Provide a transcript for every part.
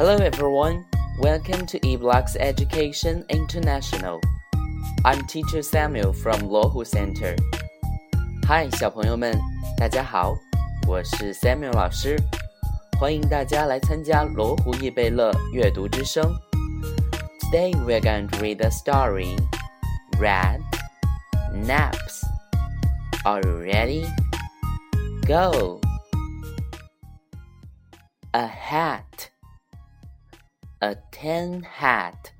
Hello everyone, welcome to eBlocks Education International. I'm Teacher Samuel from Luohu Center. Hi，小朋友们，大家好，我是 Samuel 老师，欢迎大家来参加罗湖易贝乐阅读之声。Today we're going to read the story Rat Naps. Are you ready? Go. A hat. A tin hat.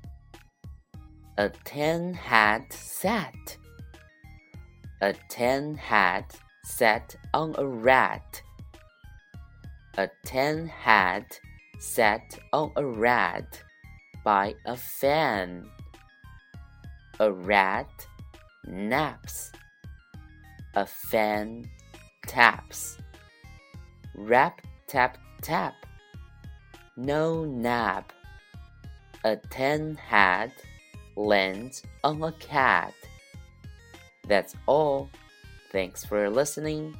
A tin hat sat. A tin hat sat on a rat. A tin hat sat on a rat by a fan. A rat naps. A fan taps. Rap, tap, tap. No nap. A tin hat lands on a cat. That's all. Thanks for listening.